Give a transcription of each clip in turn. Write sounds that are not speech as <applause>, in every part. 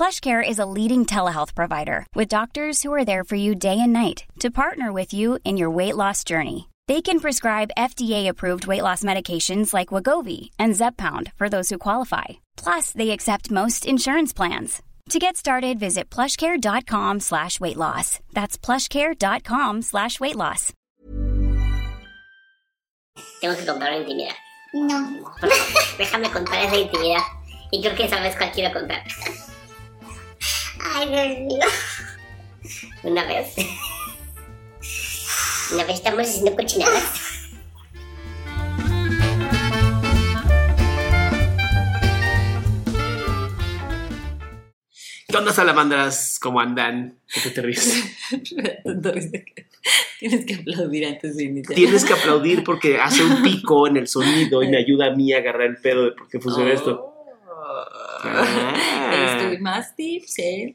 PlushCare is a leading telehealth provider with doctors who are there for you day and night to partner with you in your weight loss journey. They can prescribe FDA-approved weight loss medications like Wagovi and Zepbound for those who qualify. Plus, they accept most insurance plans. To get started, visit plushcare.com slash weight loss. That's plushcare.com slash weight loss. Tengo que comprar una intimidad. No. Déjame contar esa intimidad. Y creo que sabes cuál quiero contar. Ay, Dios mío. Una vez. Una vez estamos haciendo cochinadas. ¿Qué onda, salamandras? ¿Cómo andan? ¿Qué te, te ríes? <laughs> Tienes que aplaudir antes de iniciar. Tienes que aplaudir porque hace un pico en el sonido y me <laughs> ayuda a mí a agarrar el pedo de por qué funciona esto. Ah. Estoy más tips, ¿eh?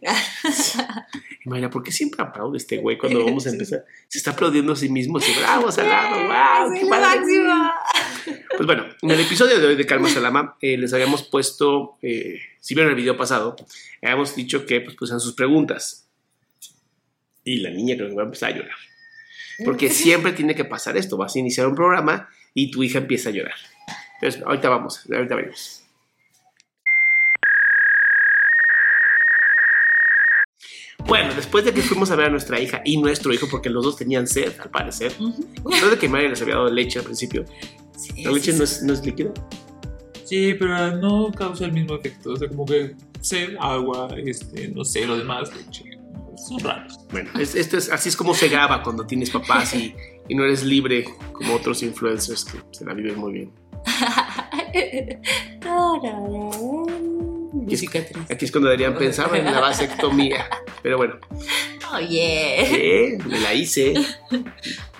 <laughs> Imagina, ¿por qué siempre aplaude este güey cuando vamos a empezar? Se está aplaudiendo a sí mismo, así, bravo, salado, wow, qué padre". Pues bueno, en el episodio de hoy de Calma Salama eh, les habíamos puesto, eh, si vieron el video pasado, habíamos dicho que pues pusieran sus preguntas. Y la niña creo que va a empezar a llorar. Porque <laughs> siempre tiene que pasar esto. Vas a iniciar un programa y tu hija empieza a llorar. Entonces, ahorita vamos, ahorita venimos. Bueno, después de que fuimos a ver a nuestra hija y nuestro hijo, porque los dos tenían sed, al parecer, después de que María les había dado leche al principio, Sí, la leche sí, no es, no es líquida. Sí, pero no causa el mismo efecto. O sea, como que sed, agua, este, no sé, lo demás, leche. Son raros. Bueno, es- esto es, así es como se graba cuando tienes papás y, y no eres libre como otros influencers que se la viven muy bien. <laughs> Mi cicatriz. Aquí es cuando deberían pensar en la vasectomía. Pero bueno, Oh, yeah. ¿eh? me la hice,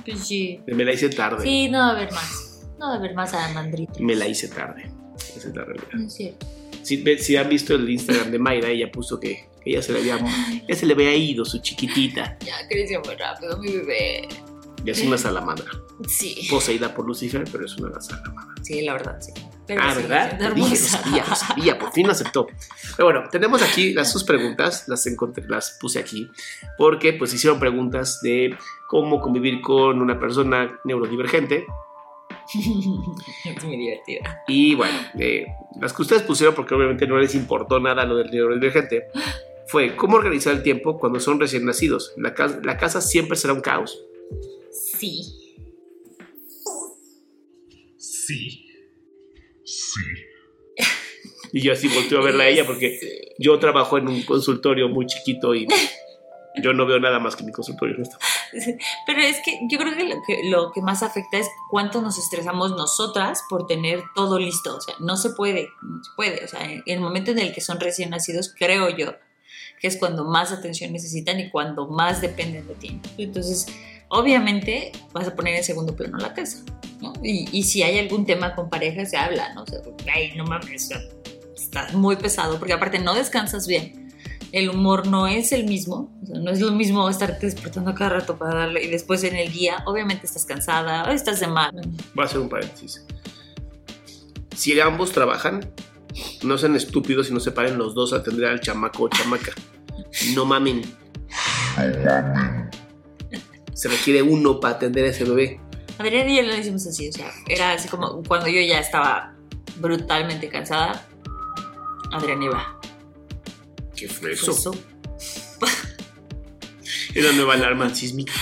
Pues sí. me la hice tarde. Sí, no va a haber más. No va a haber más a Mandrito. Me la hice tarde. Esa es la realidad. No es cierto. Si, si han visto el Instagram de Mayra, ella puso que, que ella se le había, ya se le había ido su chiquitita. Ya creció muy rápido mi bebé. Y es una salamandra. Sí. Poseída por Lucifer, pero es una salamandra. Sí, la verdad, sí. Pero ah, ¿verdad? Te dije, lo sabía, lo sabía, por fin lo aceptó. Pero bueno, tenemos aquí las sus preguntas, las encontré, las puse aquí, porque pues hicieron preguntas de cómo convivir con una persona neurodivergente. <laughs> es muy divertida. Y bueno, eh, las que ustedes pusieron, porque obviamente no les importó nada lo del neurodivergente, fue cómo organizar el tiempo cuando son recién nacidos. La, ca- la casa siempre será un caos. Sí. Sí. Sí. Y yo así volteo a verla a ella porque yo trabajo en un consultorio muy chiquito y yo no veo nada más que mi consultorio. ¿no? Pero es que yo creo que lo, que lo que más afecta es cuánto nos estresamos nosotras por tener todo listo. O sea, no se puede, no se puede. O sea, en el momento en el que son recién nacidos, creo yo, que es cuando más atención necesitan y cuando más dependen de ti. Entonces, obviamente, vas a poner en segundo plano la casa. ¿no? Y, y si hay algún tema con pareja, se habla, ¿no? O sea, ay, no mames, estás muy pesado, porque aparte no descansas bien el humor no es el mismo, o sea, no es lo mismo estarte despertando cada rato para darle y después en el día, obviamente estás cansada, o estás de mal. Voy a hacer un paréntesis. Si ambos trabajan, no sean estúpidos y no se paren los dos a atender al chamaco o chamaca. No mamen. Se requiere uno para atender a ese bebé. Adrián y yo lo hicimos así, o sea, era así como cuando yo ya estaba brutalmente cansada, Adrián iba. ¿Qué fue Eso. eso? Es la nueva alarma sísmica.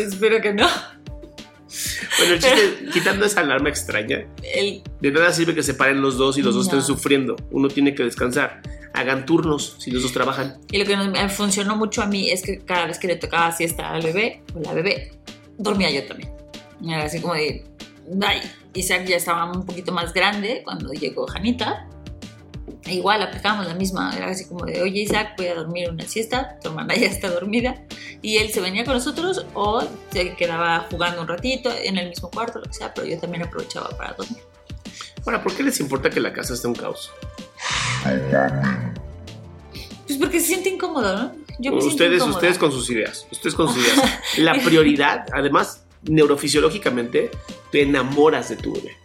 Espero que no. Bueno, el chiste, quitando esa alarma extraña, El, de nada sirve que se paren los dos y los dos No. estén sufriendo. Uno tiene que descansar. Hagan turnos si los dos trabajan. y lo que me funcionó mucho a mí es que cada vez que le tocaba siesta al bebé o la bebé, dormía yo también. Era así como de, bye. Isaac ya estaba un poquito más grande cuando llegó Janita. E igual aplicábamos la misma, era así como de, oye Isaac, voy a dormir una siesta, tu hermana <laughs> ya está dormida. Y él se venía con nosotros o se quedaba jugando un ratito en el mismo cuarto, lo que sea, pero yo también aprovechaba para dormir. Ahora, ¿por qué les importa que la casa esté un caos? Pues porque se siente incómodo, ¿no? Yo me Ustedes, ustedes con sus ideas. Ustedes con sus ideas. <laughs> La prioridad, además, neurofisiológicamente, te enamoras de tu bebé.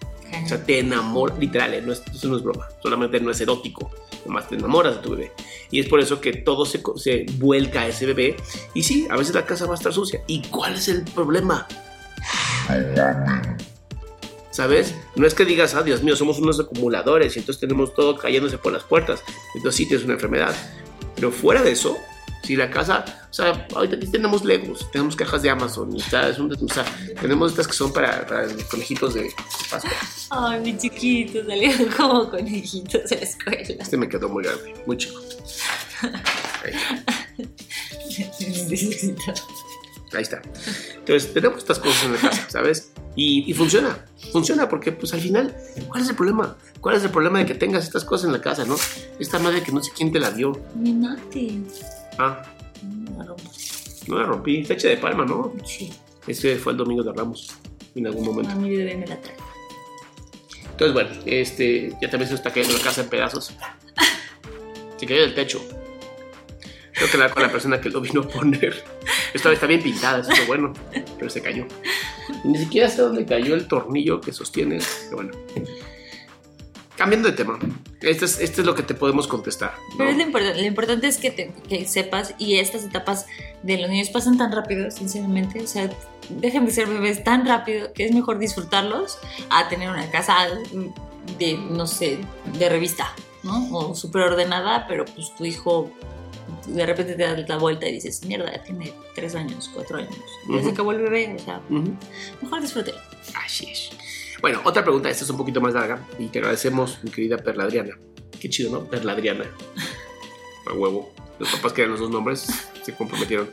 O sea, te enamoras, literal, eh, no es, eso no es broma, solamente no es erótico, nomás te enamoras de tu bebé. Y es por eso que todo se, se vuelca a ese bebé. Y sí, a veces la casa va a estar sucia. ¿Y cuál es el problema? ¿Sabes? No es que digas, ah, Dios mío, somos unos acumuladores y entonces tenemos todo cayéndose por las puertas. Entonces sí tienes una enfermedad. Pero fuera de eso, si la casa, o sea, ahorita aquí tenemos Legos, tenemos cajas de Amazon, y es un, o sea, tenemos estas que son para, conejitos de Pascua. Ay, mi chiquito, salieron <laughs> como conejitos a la escuela. Este me quedó muy grande, muy chico. <laughs> Necesito. Ahí está. Entonces, tenemos estas cosas en la casa, ¿sabes? Y, y funciona, funciona porque pues al final, ¿cuál es el problema? ¿Cuál es el problema de que tengas estas cosas en la casa, no? Esta madre que no sé quién te la dio. Mi Nati. Ah, No la rompas. no la rompí, fecha de palma, ¿no? Sí. Este fue el domingo de Ramos, en algún A momento. mi bebé me la trae. Entonces, bueno, este, ya también se está cayendo la casa en pedazos. <laughs> Se cayó del techo. Creo que la con la persona que lo vino a poner. Esta vez está bien pintada, eso es bueno, pero se cayó. Y ni siquiera sé dónde cayó el tornillo que sostiene, pero bueno. Cambiando de tema, este es, este es lo que te podemos contestar. ¿no? Pero es lo importante, lo importante es que, te- que sepas y estas etapas de los niños pasan tan rápido, sinceramente, o sea, dejan de ser bebés tan rápido que es mejor disfrutarlos a tener una casa de, no sé, de revista, ¿no? O súper ordenada, pero pues tu hijo de repente te da la vuelta y dices, mierda, ya tiene tres años, cuatro años, ya se Ujú. acabó el bebé, o sea, Ujú. mejor disfrútelo. Así es. Bueno, otra pregunta, esta es un poquito más larga y te agradecemos, mi querida Perla Adriana. Qué chido, ¿no? Perla Adriana. <laughs> A huevo. Los papás que eran los dos nombres se comprometieron.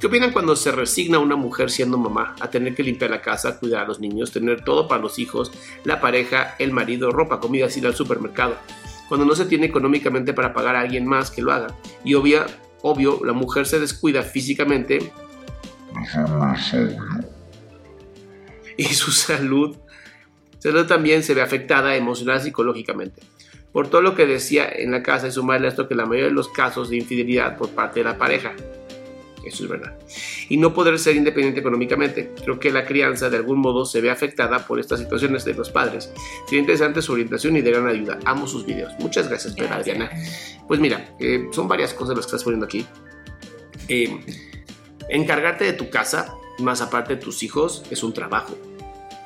¿Qué opinan cuando se resigna una mujer siendo mamá a tener que limpiar la casa, cuidar a los niños, tener todo para los hijos, la pareja, el marido, ropa, comida, ir al supermercado? Cuando no se tiene económicamente para pagar a alguien más que lo haga. Y obvia, obvio, la mujer se descuida físicamente y su salud, salud también se ve afectada emocional y psicológicamente. Por todo lo que decía en la casa y sumarle a esto que la mayoría de los casos de infidelidad por parte de la pareja. Eso es verdad. Y no poder ser independiente económicamente. Creo que la crianza de algún modo se ve afectada por estas situaciones de los padres. Sería interesante su orientación y de gran ayuda. Amo sus videos. Muchas gracias, Pera Adriana. Pues mira, eh, son varias cosas las que estás poniendo aquí. Eh, encargarte de tu casa, más aparte de tus hijos, es un trabajo.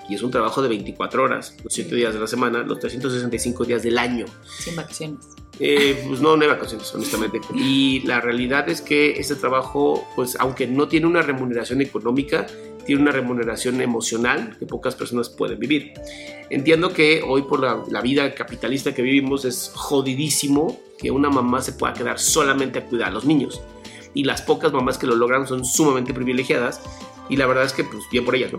Y es un trabajo de 24 horas, los 7 días de la semana, los 365 días del año. Sin vacaciones. Eh, pues no, no hay vacaciones, honestamente. Y la realidad es que este trabajo, pues aunque no tiene una remuneración económica, tiene una remuneración emocional que pocas personas pueden vivir. Entiendo que hoy por la, la vida capitalista que vivimos es jodidísimo que una mamá se pueda quedar solamente a cuidar a los niños. Y las pocas mamás que lo logran son sumamente privilegiadas. Y la verdad es que, pues, bien por ellas, ¿no?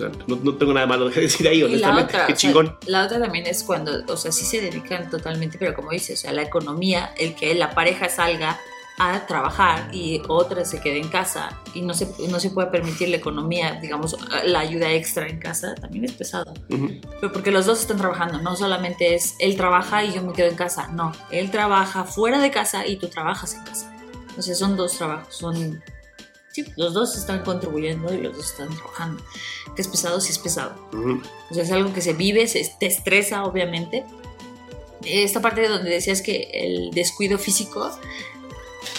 Sea, no, no tengo nada malo que <laughs> decir ahí, Y la honestamente. otra, Qué o sea, chingón. la otra también es cuando, o sea, sí se dedican totalmente, pero como dices, o sea, la economía, el que la pareja salga a trabajar y otra se quede en casa y no se, no se puede permitir la economía, digamos, la ayuda extra en casa, también es pesado. Ujú. Pero porque los dos están trabajando, no solamente es él trabaja y yo me quedo en casa, no, él trabaja fuera de casa y tú trabajas en casa. O sea, son dos trabajos, son... Sí, los dos están contribuyendo y los dos están trabajando. Que es pesado, sí es pesado. Ujú. O sea, es algo que se vive, se, te estresa, obviamente. Esta parte donde decías que el descuido físico,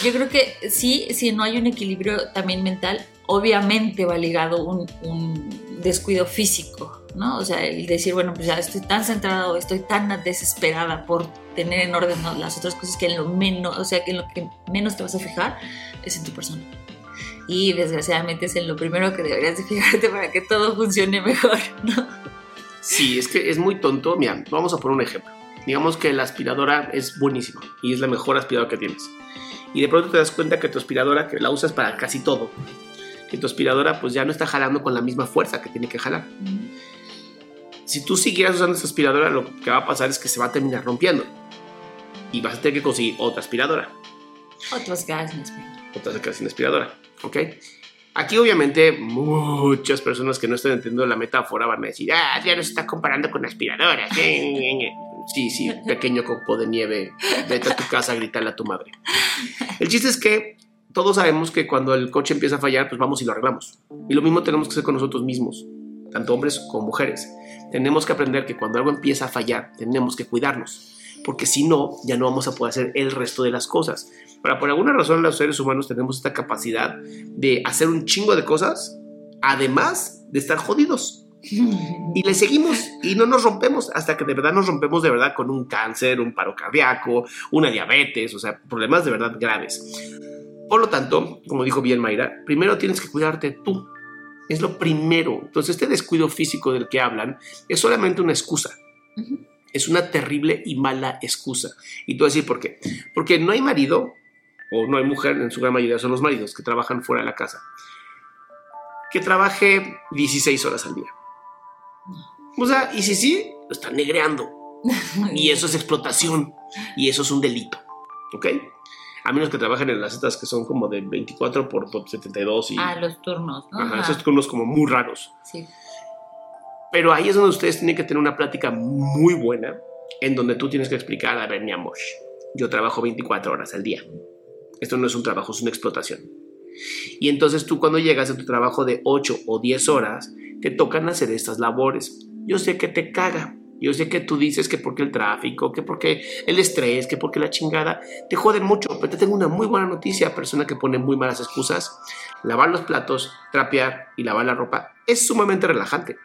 yo creo que sí, si no hay un equilibrio también mental, obviamente va ligado un, un descuido físico, ¿no? O sea, el decir, bueno, pues ya estoy tan centrado, estoy tan desesperada por tener en orden ¿no? las otras cosas que en lo menos, o sea, que en lo que menos te vas a fijar es en tu persona. Y desgraciadamente es en lo primero que deberías de fijarte para que todo funcione mejor, <laughs> ¿no? Sí, es que es muy tonto. Mira, vamos a poner un ejemplo. Digamos que la aspiradora es buenísima y es la mejor aspiradora que tienes. Y de pronto te das cuenta que tu aspiradora, que la usas para casi todo, que tu aspiradora pues ya no está jalando con la misma fuerza que tiene que jalar. Si tú siguieras usando esa aspiradora, lo que va a pasar es que se va a terminar rompiendo. Y vas a tener que conseguir otra aspiradora. Otros gas en espera. Otra se queda sin aspiradora. ¿Ok? Aquí obviamente muchas personas que no están entendiendo la metáfora van a decir, ah, ya nos está comparando con aspiradoras. <laughs> Sí, sí, pequeño copo de nieve, vete a tu casa a gritarle a tu madre. El chiste es que todos sabemos que cuando el coche empieza a fallar, pues vamos y lo arreglamos. Y lo mismo tenemos que hacer con nosotros mismos, tanto hombres como mujeres. Tenemos que aprender que cuando algo empieza a fallar, tenemos que cuidarnos, porque si no, ya no vamos a poder hacer el resto de las cosas. Pero por alguna razón los seres humanos tenemos esta capacidad de hacer un chingo de cosas, además de estar jodidos. <laughs> Y le seguimos y no nos rompemos hasta que de verdad nos rompemos de verdad con un cáncer, un paro cardíaco, una diabetes, o sea, problemas de verdad graves. Por lo tanto, como dijo bien Mayra, primero tienes que cuidarte tú. Es lo primero. Entonces, este descuido físico del que hablan es solamente una excusa. Es una terrible y mala excusa. Y tú vas a decir por qué. Porque no hay marido, o no hay mujer, en su gran mayoría son los maridos que trabajan fuera de la casa, que trabaje 16 horas al día. O sea, y si sí, lo están negreando. <laughs> y eso es explotación. Y eso es un delito. ¿Ok? A menos que trabajen en las estas que son como de 24 por 72 y... Ah, los turnos, ¿no? Ajá, esos turnos como muy raros. Sí. Pero ahí es donde ustedes tienen que tener una plática muy buena en donde tú tienes que explicar, a ver, mi amor, yo trabajo 24 horas al día. Esto no es un trabajo, es una explotación. Y entonces tú cuando llegas a tu trabajo de 8 o 10 horas, te tocan hacer estas labores. Yo sé que te caga. Yo sé que tú dices que porque el tráfico, que porque el estrés, que porque la chingada, te joden mucho, pero te tengo una muy buena noticia, persona que pone muy malas excusas. Lavar los platos, trapear y lavar la ropa es sumamente relajante.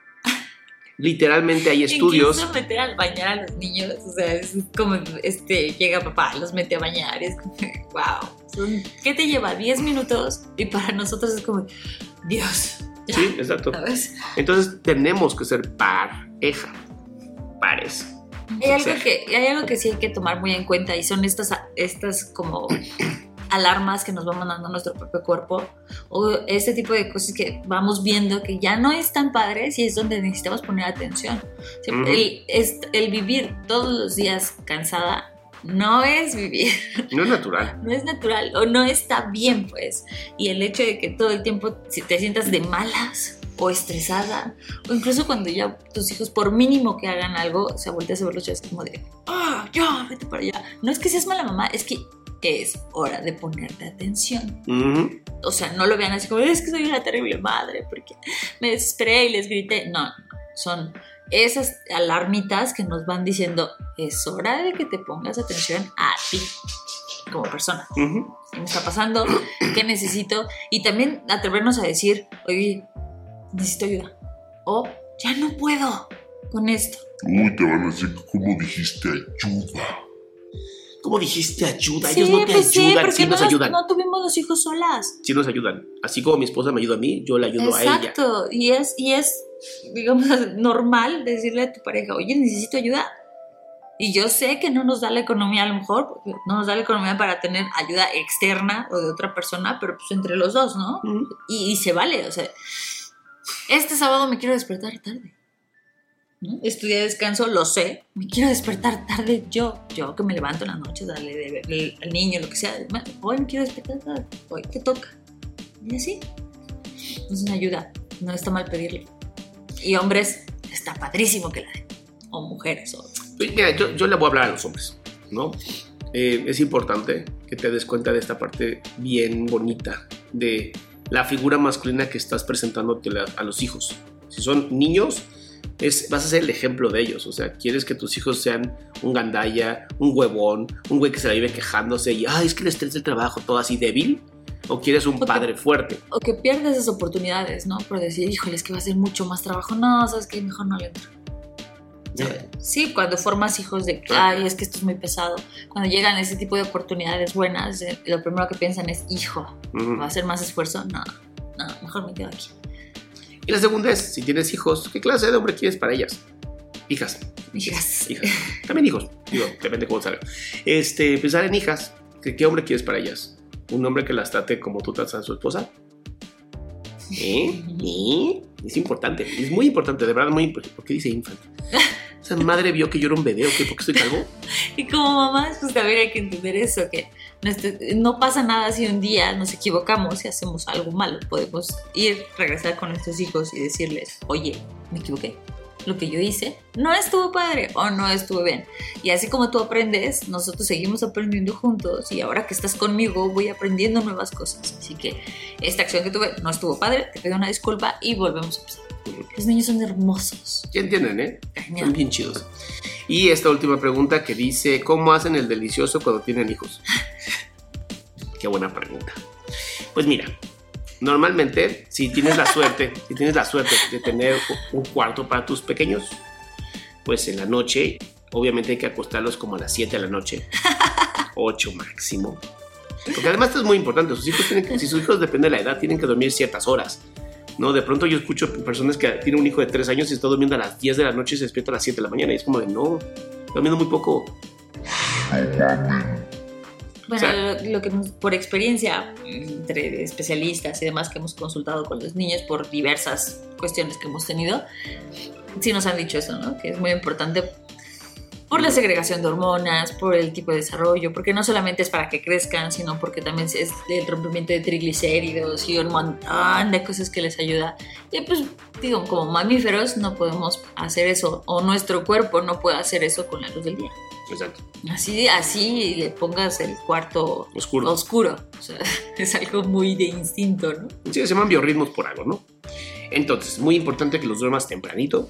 Literalmente hay estudios. Incluso meter al bañar a los niños, o sea, es como, este, llega papá, los mete a bañar, es como, wow. ¿Qué te lleva? 10 minutos y para nosotros es como, Dios. ya, Sí, exacto. ¿sabes? Entonces tenemos que ser pareja. Pares. Hay algo, que, hay algo que sí hay que tomar muy en cuenta y son estas, estas como alarmas que nos va mandando nuestro propio cuerpo o este tipo de cosas que vamos viendo que ya no es tan padres y es donde necesitamos poner atención. Sea, Ujú. el, es- el vivir todos los días cansada no es vivir, No es natural. <laughs> no es natural o no está bien pues. Y el hecho de que todo el tiempo si te sientas de malas o estresada o incluso cuando ya tus hijos por mínimo que hagan algo se volteas a verlos y es como de ah ya vete para allá no es que seas mala mamá es que es hora de ponerte atención. O sea no lo vean así como es que soy una terrible madre porque me desesperé y les grité no son esas alarmitas que nos van diciendo es hora de que te pongas atención a ti como persona qué me está pasando, qué necesito y también atrevernos a decir, oye, necesito ayuda o ya no puedo con esto. Uy, te van a decir que como dijiste ayuda. ¿Cómo dijiste ayuda? Sí, Ellos no te pues ayudan, sí no, nos ayudan. no tuvimos los hijos solas. Sí nos ayudan. Así como mi esposa me ayuda a mí, yo le ayudo a ella. Exacto, y es, y es, digamos, <laughs> normal decirle a tu pareja, oye, necesito ayuda. Y yo sé que no nos da la economía a lo mejor, porque no nos da la economía para tener ayuda externa o de otra persona, pero pues entre los dos, ¿no? Y se vale, o sea, este sábado me quiero despertar tarde. Estudié descanso, lo sé, me quiero despertar tarde yo, yo que me levanto en la noche, darle de ver al niño, lo que sea, "Ma, hoy me quiero despertar tarde, hoy te toca. Y así, es una ayuda, no está mal pedirle. Y hombres, está padrísimo que la den, o mujeres, o... Mira, yo, yo le voy a hablar a los hombres, ¿no? Eh, es importante que te des cuenta de esta parte bien bonita de la figura masculina que estás presentándote a los hijos. Si son niños, es, vas a ser el ejemplo de ellos. O sea, quieres que tus hijos sean un gandalla, un huevón, un güey que se la vive quejándose y, ay, es que el estrés del trabajo, todo así débil. O quieres un Ok. padre fuerte. O que pierdes esas oportunidades, ¿no? Por decir, híjole, es que va a ser mucho más trabajo. No, sabes que mejor no le entro. Sí, cuando formas hijos de, ay, es que esto es muy pesado. Cuando llegan ese tipo de oportunidades buenas, eh, lo primero que piensan es, hijo. ¿va a hacer más esfuerzo? No, no, mejor me quedo aquí. Y la segunda es, si tienes hijos, ¿qué clase de hombre quieres para ellas? Hijas. Hijas. Hijas. También hijos. Digo, depende cómo salga. Este, pensar en hijas. ¿Qué, qué hombre quieres para ellas? ¿Un hombre que las trate como tú tratas a su esposa? ¿Eh? ¿Eh? Es importante. Es muy importante, de verdad, muy importante. ¿Por qué dice infant? Esa madre vio que yo era un bebé o qué, porque estoy calvo. <laughs> Y como mamás, pues también hay que entender eso, que no pasa nada si un día nos equivocamos y hacemos algo malo. Podemos ir, regresar con nuestros hijos y decirles, oye, me equivoqué. Lo que yo hice no estuvo padre o no estuvo bien. Y así como tú aprendes, nosotros seguimos aprendiendo juntos y ahora que estás conmigo voy aprendiendo nuevas cosas. Así que esta acción que tuve no estuvo padre, te pido una disculpa y volvemos a empezar. Los niños son hermosos. Ya entienden, ¿eh? Son bien chidos. Y esta última pregunta que dice, ¿cómo hacen el delicioso cuando tienen hijos? <laughs> Qué buena pregunta. Pues mira, normalmente si tienes la suerte, <laughs> si tienes la suerte de tener un cuarto para tus pequeños, pues en la noche, obviamente hay que acostarlos como a las 7 de la noche, <laughs> 8 máximo. Porque además esto es muy importante, sus hijos tienen que, si sus hijos depende de la edad, tienen que dormir ciertas horas. No, de pronto yo escucho personas que tienen un hijo de 3 años y está durmiendo a las 10 de la noche y se despierta a las 7 de la mañana. Y es como de, no, durmiendo muy poco. Bueno, O sea- lo, lo que por experiencia entre especialistas y demás que hemos consultado con los niños por diversas cuestiones que hemos tenido, sí nos han dicho eso, ¿no? Que es muy importante por la segregación de hormonas, por el tipo de desarrollo, porque no solamente es para que crezcan, sino porque también es el rompimiento de triglicéridos y un montón de cosas que les ayuda. Y pues, digo, como mamíferos no podemos hacer eso, o nuestro cuerpo no puede hacer eso con la luz del día. Exacto. Así, así le pongas el cuarto Oscuro. oscuro. O sea, <laughs> es algo muy de instinto, ¿no? Sí, se llaman biorritmos por algo, ¿no? Entonces, muy importante que los duermas tempranito.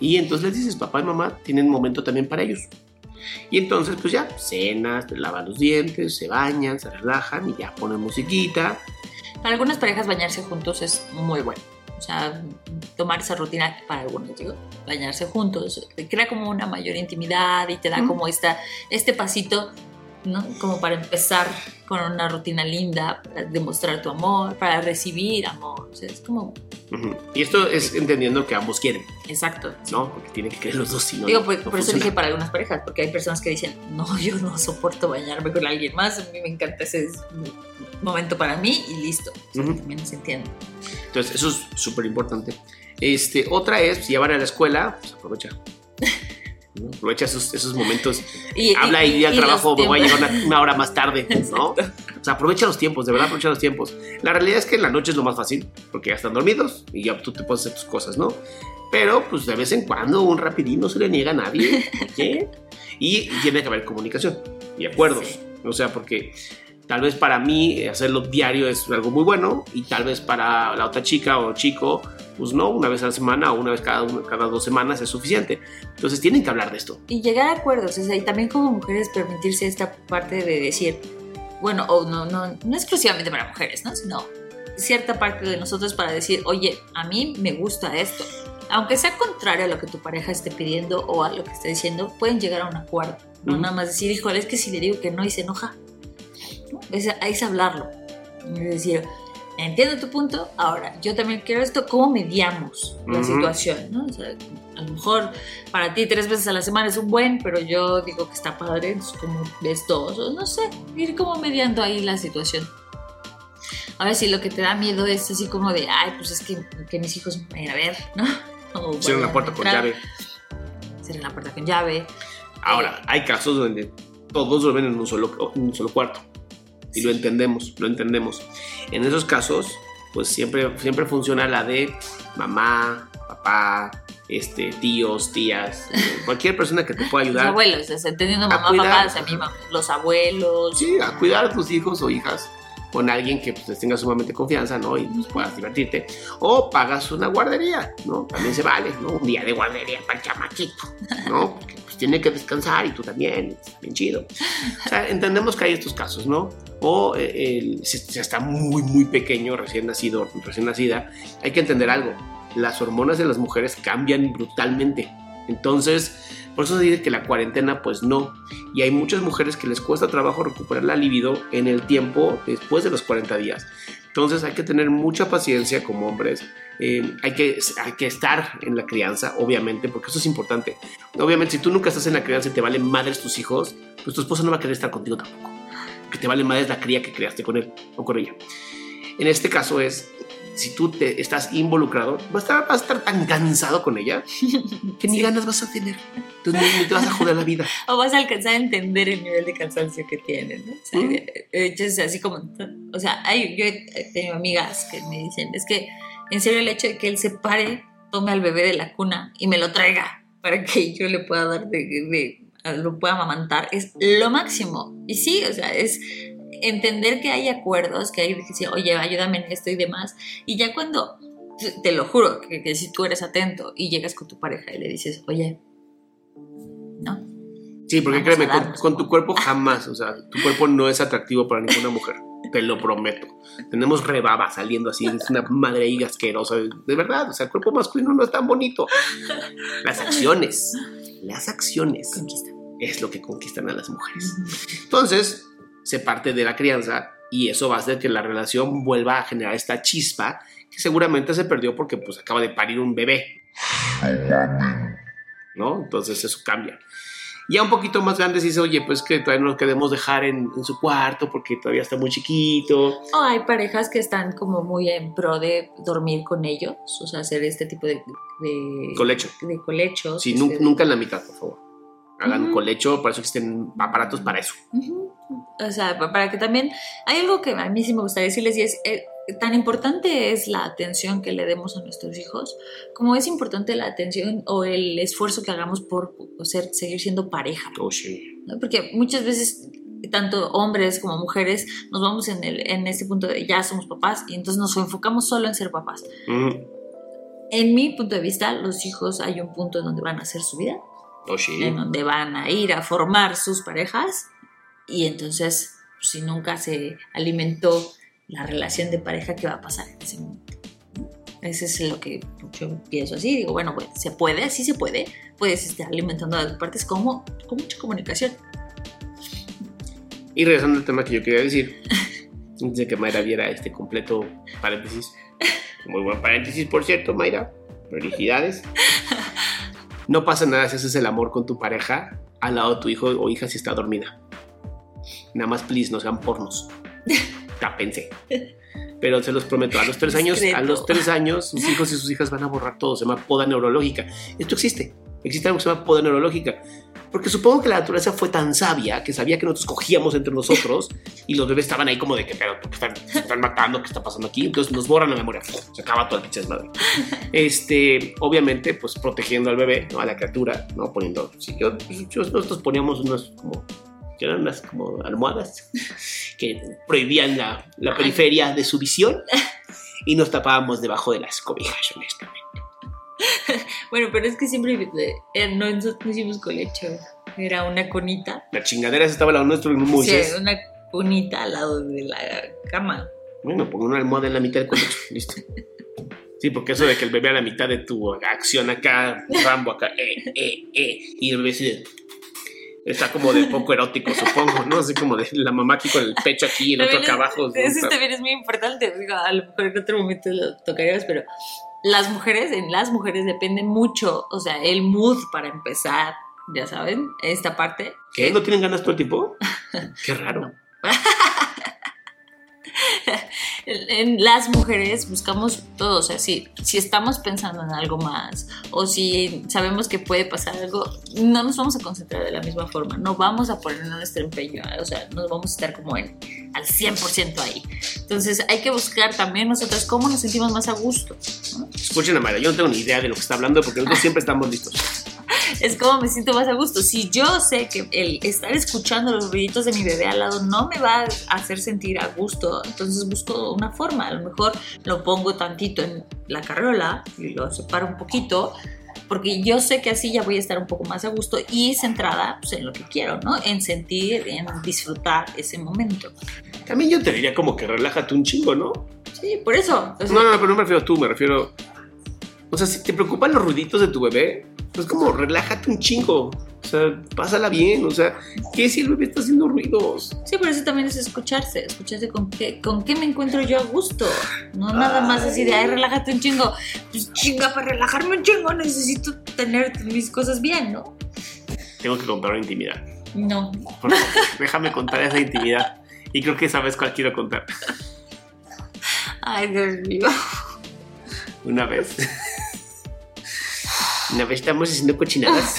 Y entonces les dices, papá y mamá tienen momento también para ellos. Y entonces, pues ya, cenas, te lavan los dientes, se bañan, se relajan y ya ponen musiquita. Para algunas parejas bañarse juntos es muy bueno. O sea, tomar esa rutina para algunos, digo, bañarse juntos, crea como una mayor intimidad y te da como esta, este pasito, ¿no? Como para empezar con una rutina linda, para demostrar tu amor, para recibir amor. O sea, es como, Y esto es entendiendo que ambos quieren, exacto. ¿no? Porque tienen que querer los dos, si no, Digo, no por, por eso dije para algunas parejas, porque hay personas que dicen, no, <laughs> yo no soporto bañarme con alguien más, a mí me encanta ese momento para mí y listo. O sea, Ujú. También se entiende. Entonces, eso es súper importante. Este, otra es, si ya van a la escuela, pues aprovecha. <laughs> ¿no? Aprovecha esos, esos momentos. <laughs> Y- Habla y, y- al y los trabajo, me voy a llegar una, una hora más tarde, ¿no? <laughs> O sea, aprovecha los tiempos, de verdad, aprovecha los tiempos. La realidad es que en la noche es lo más fácil, porque ya están dormidos y ya tú te puedes hacer tus cosas, ¿no? Pero, pues de vez en cuando, un rapidín no se le niega a nadie. <laughs> Y tiene que haber comunicación y acuerdos. Sí. O sea, porque tal vez para mí hacerlo diario es algo muy bueno y tal vez para la otra chica o chico, pues no, una vez a la semana o una vez cada, una- cada dos semanas es suficiente. Entonces tienen que hablar de esto. Y llegar a acuerdos, o sea, y también como mujeres permitirse esta parte de decir, bueno, o no, no, no exclusivamente para mujeres, ¿no? Sino cierta parte de nosotros para decir, oye, a mí me gusta esto. Aunque sea contrario a lo que tu pareja esté pidiendo o a lo que esté diciendo, pueden llegar a un acuerdo. No Ujú. nada más decir, híjole, es que si le digo que no y se enoja. ¿no? Es, es hablarlo. Es decir, entiendo tu punto, ahora yo también quiero esto, ¿cómo mediamos la Ujú. situación? ¿no? O sea, a lo mejor para ti tres veces a la semana es un buen, pero yo digo que está padre, entonces como ves dos, o no sé, ir como mediando ahí la situación. Ahora si lo que te da miedo es así como de, ay, pues es que, que mis hijos me vayan a ver, ¿no? <laughs> O Cierran la a puerta con llave. Cierran la puerta con llave. Ahora, hay casos donde todos duermen en un solo, en un solo cuarto. Y lo entendemos, lo entendemos. En esos casos, pues siempre, siempre funciona la de mamá, papá, este, tíos, tías, eh, cualquier persona que te pueda Los ayudar. abuelos, o sea, entendiendo mamá, cuidar. papá, o sea, mi mamá, los abuelos. Sí, a cuidar a tus hijos o hijas con alguien que pues, les tenga sumamente confianza, ¿no? Y pues, puedas divertirte. O pagas una guardería, ¿no? También se vale, ¿no? Un día de guardería para el chamaquito, ¿no? Porque pues tiene que descansar y tú también, bien chido. Entendemos que hay estos casos, ¿no? O eh, si, si está muy, muy pequeño, recién nacido, recién nacida, hay que entender algo. Las hormonas de las mujeres cambian brutalmente. Entonces, por eso se dice que la cuarentena, pues no. Y hay muchas mujeres que les cuesta trabajo recuperar la libido en el tiempo después de los 40 días. Entonces hay que tener mucha paciencia como hombres. Eh, hay, que, hay que estar en la crianza, obviamente, porque eso es importante. Obviamente, si tú nunca estás en la crianza y te valen madres tus hijos, pues tu esposa no va a querer estar contigo tampoco. Que te vale madres la cría que creaste con él o con ella. En este caso es, si tú te estás involucrado, vas a estar, vas a estar tan cansado con ella <laughs> que ni ganas vas a tener. Entonces ni, ni te vas a joder la vida. <laughs> O vas a alcanzar a entender el nivel de cansancio que tienen, ¿no? O sea, Mm. eh, eh, es así como, o sea, hay, yo he tenido amigas que me dicen, es que en serio el hecho de que él se pare, tome al bebé de la cuna y me lo traiga para que yo le pueda dar de, de- lo pueda amamantar, es lo máximo. Y sí, o sea, es entender que hay acuerdos, que hay que decir, oye, ayúdame en esto y demás. Y ya cuando, te lo juro, que, que si tú eres atento y llegas con tu pareja y le dices, oye, ¿no? Sí, porque Vamos créeme, con, con tu cuerpo <laughs> jamás, o sea, tu cuerpo no es atractivo para ninguna mujer, te lo prometo. Tenemos rebaba saliendo así, es una madre hígado asquerosa, de verdad, o sea, el cuerpo masculino no es tan bonito. Las acciones, las acciones es lo que conquistan a las mujeres. Entonces, se parte de la crianza y eso va a hacer que la relación vuelva a generar esta chispa que seguramente se perdió porque pues acaba de parir un bebé. ¿No? Entonces eso cambia. Ya un poquito más grandes dice, oye, pues que todavía no lo queremos dejar en, en su cuarto porque todavía está muy chiquito. O hay parejas que están como muy en pro de dormir con ellos, o sea, hacer este tipo de... de Colecho. De colechos. Sí, este, nun- nunca en la mitad, por favor. Hagan colecho, para eso existen aparatos para eso. O sea, pa- para que también... Hay algo que a mí sí me gustaría decirles y es... eh, tan importante es la atención que le demos a nuestros hijos, como es importante la atención o el esfuerzo que hagamos por ser, seguir siendo pareja. Oh, sí. ¿no? Porque muchas veces, tanto hombres como mujeres, nos vamos en, el, en este punto de ya somos papás y entonces nos enfocamos solo en ser papás. Mm, En mi punto de vista, los hijos hay un punto en donde van a hacer su vida, oh, sí. en donde van a ir a formar sus parejas y entonces, pues, si nunca se alimentó la relación de pareja, ¿qué va a pasar en ese momento? Ese es lo que yo pienso así. Digo, bueno, pues, se puede, sí se puede. Puedes estar alimentando a las partes como, con mucha comunicación. Y regresando al tema que yo quería decir, <laughs> antes de que Mayra viera este completo paréntesis. Muy buen paréntesis, por cierto, Mayra. Felicidades. No pasa nada si haces el amor con tu pareja al lado de tu hijo o hija si está dormida. Nada más, please, no sean pornos. <laughs> Tápense. Pero se los prometo, a los tres años, a los tres años, sus hijos y sus hijas van a borrar todo. Se llama poda neurológica. Esto existe. Existe algo que se llama poda neurológica. Porque supongo que la naturaleza fue tan sabia que sabía que nosotros cogíamos entre nosotros y los bebés estaban ahí como de que, pero, ¿por qué están, se están matando? ¿Qué está pasando aquí? Entonces nos borran la memoria. Se acaba todo el pinche desmadre. Este, obviamente, pues protegiendo al bebé, ¿no? A la criatura, ¿no? Poniendo, sí, yo- yo- nosotros poníamos unos como, que eran unas como almohadas que prohibían la, la periferia de su visión y nos tapábamos debajo de las cobijas, honestamente. <laughs> Bueno, pero es que siempre eh, no, nosotros no hicimos colecho. Era una conita. La chingadera estaba al lado nuestro en un Sí, una conita al lado de la cama. Bueno, pon una almohada en la mitad del colecho, listo. Sí, porque eso de que el bebé a la mitad de tu acción acá, Rambo acá, eh, eh, eh, y el bebé así de- está como de poco erótico, supongo, ¿no? Así como de la mamá aquí con el pecho aquí y el otro acá abajo. es- Eso también es muy importante. Digo, a lo mejor en otro momento lo tocaríamos, pero las mujeres, en las mujeres depende mucho, o sea, el mood para empezar, ya saben, esta parte. ¿Qué? ¿No tienen ganas todo el tiempo? Qué raro. <laughs> En las mujeres buscamos todo, o sea, si, si estamos pensando en algo más o si sabemos que puede pasar algo, no nos vamos a concentrar de la misma forma, no vamos a poner nuestro empeño, o sea, nos vamos a estar como en, al 100% ahí. Entonces hay que buscar también nosotros cómo nos sentimos más a gusto. ¿no? Escuchen a Mayra, yo no tengo ni idea de lo que está hablando porque nosotros <laughs> siempre estamos listos. <laughs> Es como me siento más a gusto. Si yo sé que el estar escuchando los ruiditos de mi bebé al lado no me va a hacer sentir a gusto, entonces busco una forma. A lo mejor lo pongo tantito en la carriola y lo separo un poquito, porque yo sé que así ya voy a estar un poco más a gusto y centrada pues, en lo que quiero, ¿no? En sentir, en disfrutar ese momento. También yo te diría como que relájate un chingo, ¿no? Sí, por eso. o sea, No, no, pero no me refiero a tú, me refiero. O sea, si te preocupan los ruiditos de tu bebé, Pues como, relájate un chingo. O sea, pásala bien. O sea, ¿qué si el bebé está haciendo ruidos? Sí, pero eso también es escucharse, escucharse con qué, con qué me encuentro yo a gusto. No nada más así de, ay, relájate un chingo. Pues chinga, para relajarme un chingo necesito tener mis cosas bien, ¿no? Tengo que contar una intimidad. No. Por favor, déjame contar esa intimidad. Y creo que sabes cuál quiero contar. Ay, Dios mío. Una vez. Una vez estamos haciendo cochinadas.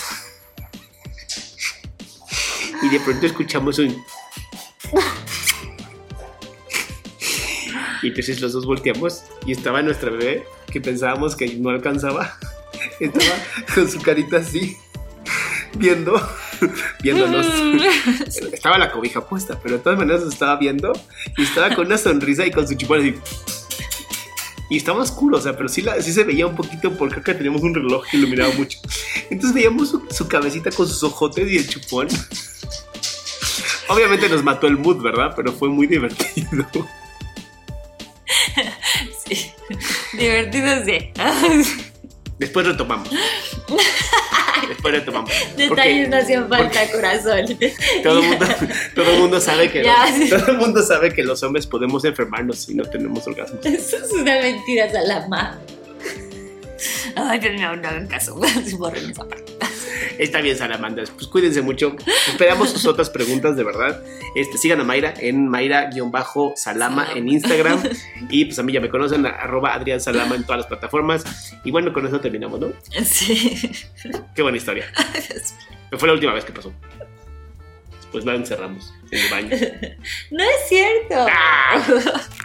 Y de pronto escuchamos un. Y entonces los dos volteamos y estaba nuestra bebé que pensábamos que no alcanzaba. Estaba con su carita así, viendo, viéndonos. Estaba la cobija puesta, pero de todas maneras nos estaba viendo y estaba con una sonrisa y con su chupón así. Y estaba oscuro, o sea, pero sí, la- sí se veía un poquito porque acá teníamos un reloj que iluminaba mucho. Entonces veíamos su, su cabecita con sus ojotes y el chupón. Obviamente nos mató el mood, ¿verdad? Pero fue muy divertido. Sí. Divertido, sí. Después retomamos. <laughs> Después retomamos. <laughs> Detalles Porque no hacían falta, corazón. todo el mundo, <laughs> todo el mundo sabe que sí. todo el mundo sabe que los hombres podemos enfermarnos si no tenemos orgasmos. Eso es una mentira, Salama. Ay, pero no, no hagan caso. <laughs> Borren esa parte. Está bien, salamandas. Pues cuídense mucho. Esperamos sus otras preguntas, de verdad. Este, sigan a Mayra en Mayra-Salama en Instagram. Y pues a mí ya me conocen, arroba Adrián Salama en todas las plataformas. Y bueno, con eso terminamos, ¿no? Sí. Qué buena historia. Pero <laughs> fue la última vez que pasó. Después la encerramos en el baño. No es cierto. Ah. <laughs>